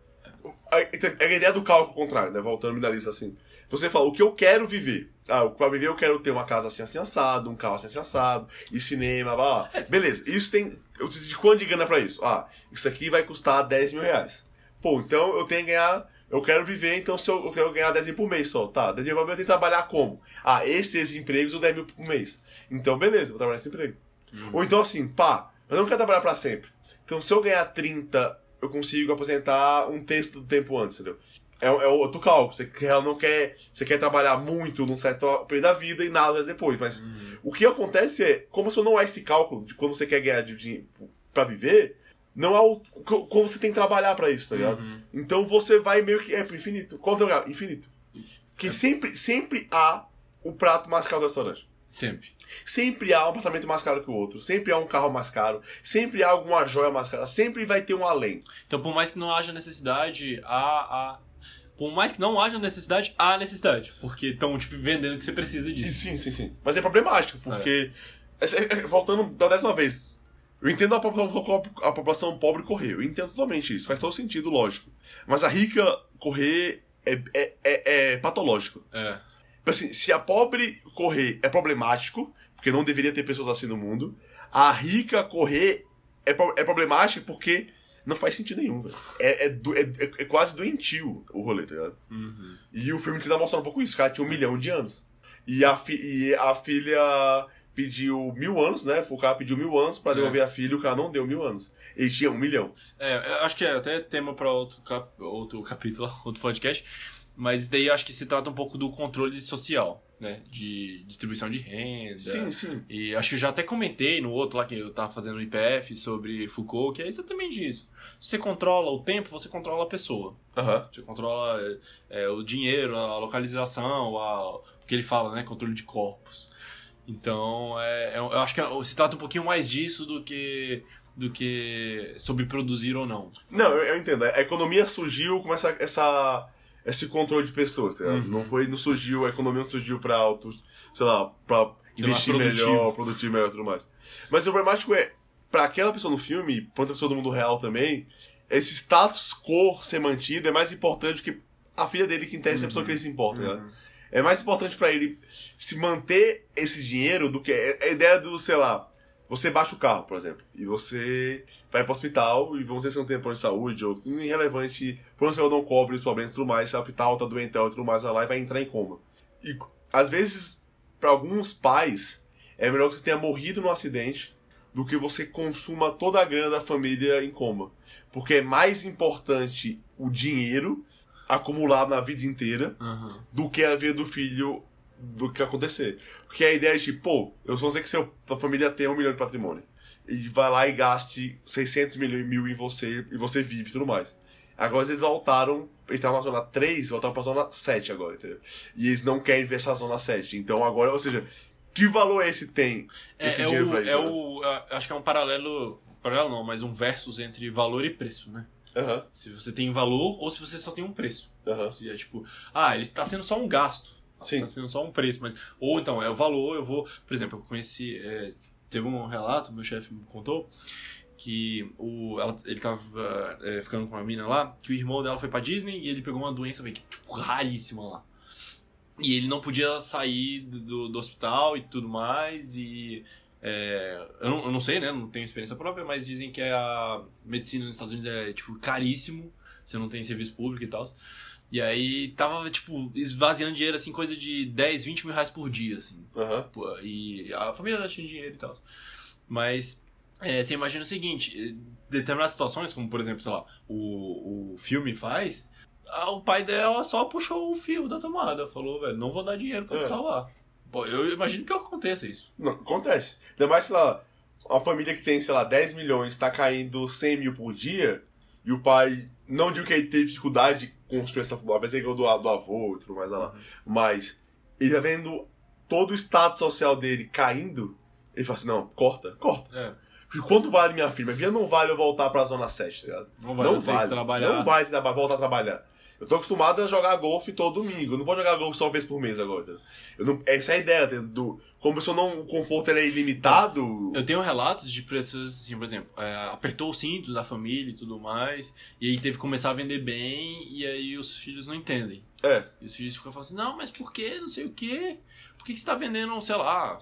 É a ideia do cálculo contrário, né? Voltando ao minimalismo assim. Você fala, o que eu quero viver? Ah, pra viver eu quero ter uma casa assim, assim, assado, um carro assim, assim, assado, e cinema, blá, blá. Beleza, isso tem... Eu preciso de quanto de grana pra isso? Ah, isso aqui vai custar 10 mil reais. Pô, então eu tenho que ganhar... Eu quero viver, então se eu, eu quero ganhar 10 mil por mês só. Tá, 10 mil por mês eu tenho que trabalhar como? Ah, esses empregos ou 10 mil por mês. Então, beleza, vou trabalhar nesse emprego. Ou então assim, pá, eu não quero trabalhar pra sempre. Então se eu ganhar 30, eu consigo aposentar um terço do tempo antes, entendeu? É, é outro cálculo. Você quer, não quer, você quer trabalhar muito num certo período da vida e nada depois. Mas o que acontece é, como você não há esse cálculo de quando você quer ganhar de dinheiro pra viver, não há o co- como você tem que trabalhar pra isso, tá ligado? Uhum. Então você vai meio que é pro infinito. Quanto é o lugar? Infinito. Que sempre, sempre há o prato mais caro do restaurante. Sempre. Sempre há um apartamento mais caro que o outro, sempre há um carro mais caro, sempre há alguma joia mais cara, sempre vai ter um além. Então, por mais que não haja necessidade, há. há... Por mais que não haja necessidade, há necessidade. Porque estão, tipo, vendendo que você precisa disso. sim, sim, sim. Mas é problemático, porque. é- é- é- voltando da décima vez. Eu entendo a população, a população pobre correr. Eu entendo totalmente isso. Faz todo sentido, lógico. Mas a rica correr é, é, é, é patológico. É. Assim, se a pobre correr é problemático, porque não deveria ter pessoas assim no mundo, a rica correr é, é problemático porque não faz sentido nenhum, velho. É, é, do- é- é- é quase doentio o rolê, tá ligado? Uhum. E o filme tenta mostrar um pouco isso. O cara tinha um milhão de anos. E a, fi- e a filha pediu mil anos, né? O cara pediu mil anos pra É. devolver a filha e o cara não deu mil anos. Ele tinha um milhão. É, acho que é até tema pra outro, cap- outro capítulo, outro podcast. Mas daí acho que se trata um pouco do controle social, né? De distribuição de renda. Sim, sim. E acho que eu já até comentei no outro lá que eu tava fazendo o IPF sobre Foucault, que é exatamente isso. Se você controla o tempo, você controla a pessoa. Aham. Você controla é, é, o dinheiro, a localização, a- o que ele fala, né? Controle de corpos. Então, é, é- eu acho que é- se trata um pouquinho mais disso do que do que sobre produzir ou não. Não, eu, eu entendo. A economia surgiu com essa, essa, esse controle de pessoas, tá? Uhum. Não foi, não surgiu, a economia não surgiu pra auto, sei lá, pra Sei lá, investir produtivo. melhor, produzir melhor e tudo mais. Mas o problemático é, pra aquela pessoa no filme, pra outra pessoa do mundo real também, esse status quo ser mantido é mais importante que a filha dele, que tese é a pessoa que ele se importa, tá ligado? É mais importante pra ele se manter esse dinheiro do que é a ideia do, sei lá, você baixa o carro, por exemplo, e você vai pro hospital e vamos dizer que você não tem plano de saúde ou irrelevante, de saúde não cobre os problemas e tudo mais, se o hospital tá doentão e tudo mais, vai lá e vai entrar em coma. E às vezes, pra alguns pais, é melhor que você tenha morrido no acidente do que você consuma toda a grana da família em coma. Porque é mais importante o dinheiro acumulado na vida inteira Uhum. do que a vida do filho do que acontecer. Porque a ideia é de, pô, eu só sei que seu, sua família tem um milhão de patrimônio. E vai lá e gaste 600 mil, mil em você, e você vive e tudo mais. Agora eles voltaram, eles estavam na zona 3, voltaram pra zona 7 agora, entendeu? E eles não querem ver essa zona 7. Então agora, ou seja, que valor esse tem É, esse é dinheiro o, pra isso? é né? o. é- Acho que é um paralelo. Paralelo não, mas um versus entre valor e preço, né? Aham, Se você tem valor ou se você só tem um preço. aham. Se é tipo, ah, ele está sendo só um gasto. Sim. Está sendo só um preço, mas. Ou então, é o valor, eu vou. Por exemplo, eu conheci. é, teve um relato, meu chefe me contou, que o, ela, ele tava é, ficando com uma mina lá, que o irmão dela foi pra Disney e ele pegou uma doença meio que, tipo, raríssima lá. E ele não podia sair do, do hospital e tudo mais, e. é, eu, não, eu não sei, né? Não tenho experiência própria, mas dizem que a medicina nos Estados Unidos é, tipo, caríssimo. Você não tem serviço público e tal. E aí tava, tipo, esvaziando dinheiro, assim, coisa de 10, 20 mil reais por dia, assim. Pô, E a família dela tinha dinheiro e tal. Mas é, você imagina o seguinte: eh, determinadas situações, como por exemplo, sei lá, o, o filme faz, o pai dela só puxou o fio da tomada. Falou, velho, não vou dar dinheiro pra te É. salvar. Pô, eu imagino que aconteça isso. Não, acontece. Ainda mais, sei lá, uma família que tem, sei lá, 10 milhões, tá caindo 100 mil por dia, e o pai, não digo que ele teve dificuldade de construir essa família, apesar que é do, do avô e tudo mais lá, mas ele tá vendo todo o status social dele caindo, ele fala assim, não, corta, corta. É. Porque quanto vale minha filha? Minha não vale eu voltar pra zona 7, tá ligado? Não vai não ter que vale. trabalhar. Não traba- voltar a trabalhar. Eu tô acostumado a jogar golfe todo domingo. Eu não posso jogar golfe só uma vez por mês agora. Eu não, essa é a ideia. entendeu? Do, como pessoa não, o conforto é ilimitado. Eu tenho relatos de pessoas, assim, por exemplo, é, apertou o cinto da família e tudo mais, e aí teve que começar a vender bem, e aí os filhos não entendem. É. E os filhos ficam falando assim, não, mas por que? Não sei o quê. Por que, que você tá vendendo, sei lá,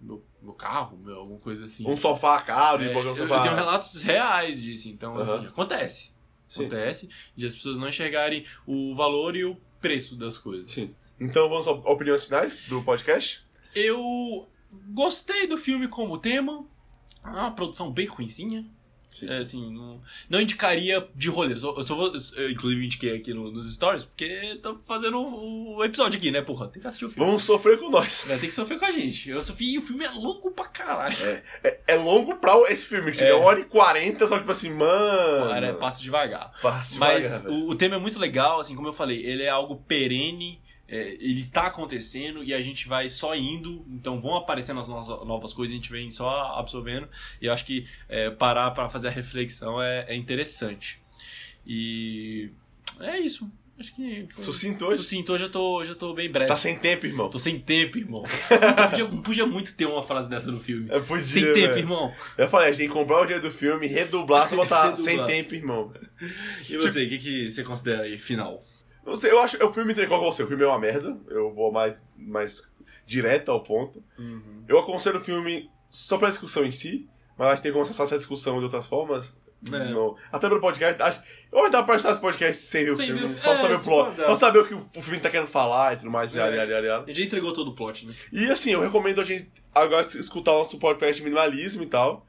meu, meu carro, meu, alguma coisa assim. Um sofá caro, É, e um eu, sofá. eu tenho relatos reais disso, então Aham. assim, acontece. Sim. Acontece de as pessoas não enxergarem o valor e o preço das coisas. Sim. Então vamos às opiniões finais do podcast? Eu gostei do filme como tema. É uma produção bem ruinzinha. Sim, É, assim, não, não indicaria de rolê. Eu só, eu só vou. Eu, inclusive, indiquei aqui no- nos stories, porque tô fazendo o, o episódio aqui, né, porra? Tem que assistir o filme. Vamos sofrer com nós. É, tem que sofrer com a gente. Eu sofri e o filme é longo pra caralho. É, é longo pra esse filme, que É. é uma hora e quarenta, só que tipo assim, mano. Cara, passa devagar. Passa Mas devagar, velho. o, o tema é muito legal, assim, como eu falei, ele é algo perene, é, ele está acontecendo e a gente vai só indo, então vão aparecendo as nossas novas coisas, a gente vem só absorvendo, e eu acho que é, parar para fazer a reflexão é, é interessante. E é isso. Acho que. foi- Sucinto hoje? Sucinto, hoje eu tô, já tô bem breve. Tá sem tempo, irmão. Tô sem tempo, irmão. Não podia, podia muito ter uma frase dessa no filme. É, podia, sem tempo, velho. irmão. Eu falei, a gente tem que comprar o dia do filme, redublar, só botar Redublar. sem tempo, irmão. E você, o que, que você considera aí, final? Não sei, eu acho. O filme tem igual com você, o filme é uma merda. Eu vou mais, mais direto ao ponto. Uhum. Eu aconselho o filme só pra discussão em si, mas acho que tem como acessar essa discussão de outras formas. É. No- até pelo podcast. Acho, eu acho que dá pra acessar esse podcast sem ver o Sem filme. ver Só é, saber o plot. Só saber o que o, filme tá querendo falar e tudo mais. É. yada, yada, yada. A gente já entregou todo o plot, né? E assim, eu recomendo a gente agora escutar o nosso podcast de minimalismo e tal.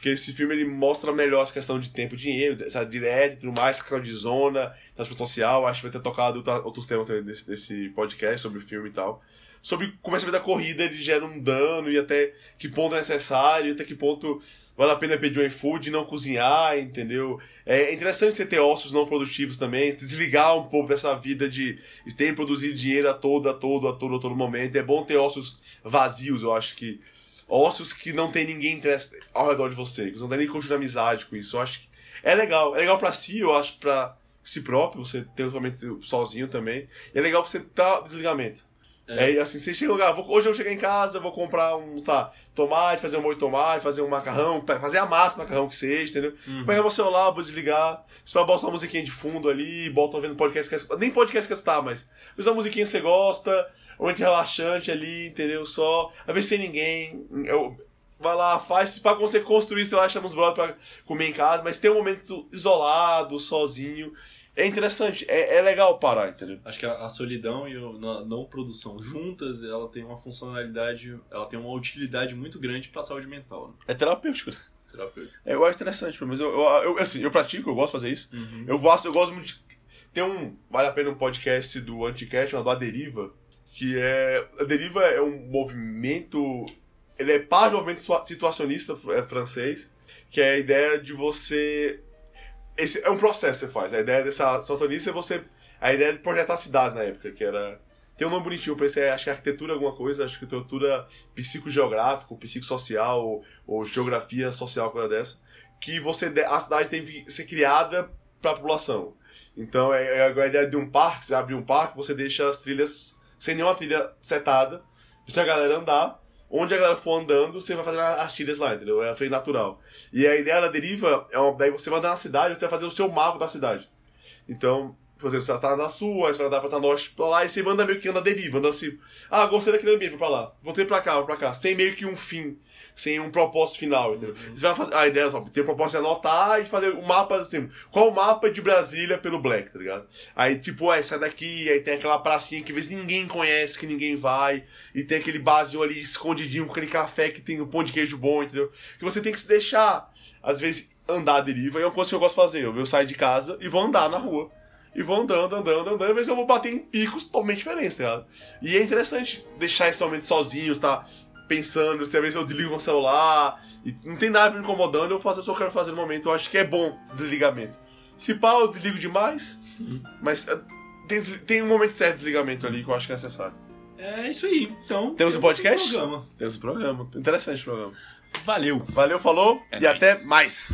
Porque esse filme ele mostra melhor essa questão de tempo e dinheiro, essa direta e tudo mais, essa questão de zona, transformação social. Acho que vai ter tocado outros temas também desse, desse podcast sobre o filme e tal. Sobre como essa vida corrida ele gera um dano e até que ponto é necessário, até que ponto vale a pena pedir um iFood e não cozinhar, entendeu? É interessante você ter ossos não produtivos também, desligar um pouco dessa vida de ter produzir dinheiro a todo, a todo, a todo, a todo momento. É bom ter ossos vazios, eu acho que. Ossos que não tem ninguém ao redor de você, que você não tem nem construir amizade com isso. Eu acho que é legal. É legal pra si, eu acho, pra si próprio, você ter totalmente sozinho também. E é legal pra você ter desligamento. É. É, assim, você chega no lugar, vou- hoje eu vou chegar em casa, vou comprar um, sei lá, tomate, fazer um molho de tomate, fazer um macarrão, fazer a massa macarrão que seja, entendeu? Uhum. Pegar meu celular, vou desligar, você vai botar uma musiquinha de fundo ali, bota ouvindo podcast que nem podcast que tá, mas usa uma musiquinha que você gosta, um momento relaxante ali, entendeu? Só, às vezes sem ninguém, eu, vai lá, faz, pra você construir, sei lá, chama os brothers pra comer em casa, mas tem um momento isolado, sozinho, é interessante, é, é legal parar, entendeu? Acho que a, a solidão e a não produção juntas, ela tem uma funcionalidade, ela tem uma utilidade muito grande pra saúde mental, né? É terapêutico. Terapêutico. É, eu acho interessante, menos eu, eu, eu- assim, eu pratico, eu gosto de fazer isso. Uhum. Eu gosto, eu gosto muito de... Tem um, vale a pena um podcast do Anticast chamado A Deriva, que é... A Deriva é um movimento... Ele é parte do movimento situa- situacionista é, francês, que é a ideia de você... Esse é um processo que você faz. A ideia dessa situacionista é você... A ideia de projetar cidades na época, que era... Tem um nome bonitinho pra isso, é, acho que é arquitetura alguma coisa, acho que arquitetura psicogeográfica, psicossocial, ou, ou geografia social, coisa dessa. Que você, a cidade tem que ser criada pra população. Então é, é a ideia de um parque, você abre um parque, você deixa as trilhas sem nenhuma trilha setada, deixa a galera andar, onde a galera for andando, você vai fazer as trilhas lá, entendeu? É freio natural. E a ideia da deriva é uma, daí você vai andar na cidade, você vai fazer o seu mapa da cidade. Então, por exemplo, você está na sul, aí você vai andar pra norte pra lá, e você manda meio que anda deriva, anda assim, ah, gostei daquele ambiente, vou pra lá, voltei pra cá, vou pra cá, sem meio que um fim, sem um propósito final, entendeu? Você vai fazer, a ideia é só, ter um propósito de anotar e fazer o mapa, assim, qual o mapa de Brasília pelo Black, tá ligado? Aí, tipo, aí sai daqui, aí tem aquela pracinha que às vezes ninguém conhece, que ninguém vai, e tem aquele barzinho ali escondidinho com aquele café que tem um pão de queijo bom, entendeu? Que você tem que se deixar, às vezes, andar à deriva, e é uma coisa que eu gosto de fazer. Eu, eu saio de casa e vou andar na rua. E vou andando, andando, andando, às vezes eu vou bater em picos totalmente diferentes, tá ligado? E é interessante deixar esse momento sozinho, tá pensando, às vezes eu desligo meu celular, e não tem nada me incomodando, eu faço o que eu quero fazer no momento. Eu acho que é bom desligamento. Se pá, eu desligo demais, mas é, desli- tem um momento certo de desligamento ali que eu acho que é necessário. É isso aí. Então, Temos um podcast? programa. Tem esse programa. Interessante o programa. Valeu. Valeu, falou É e nóis. até mais.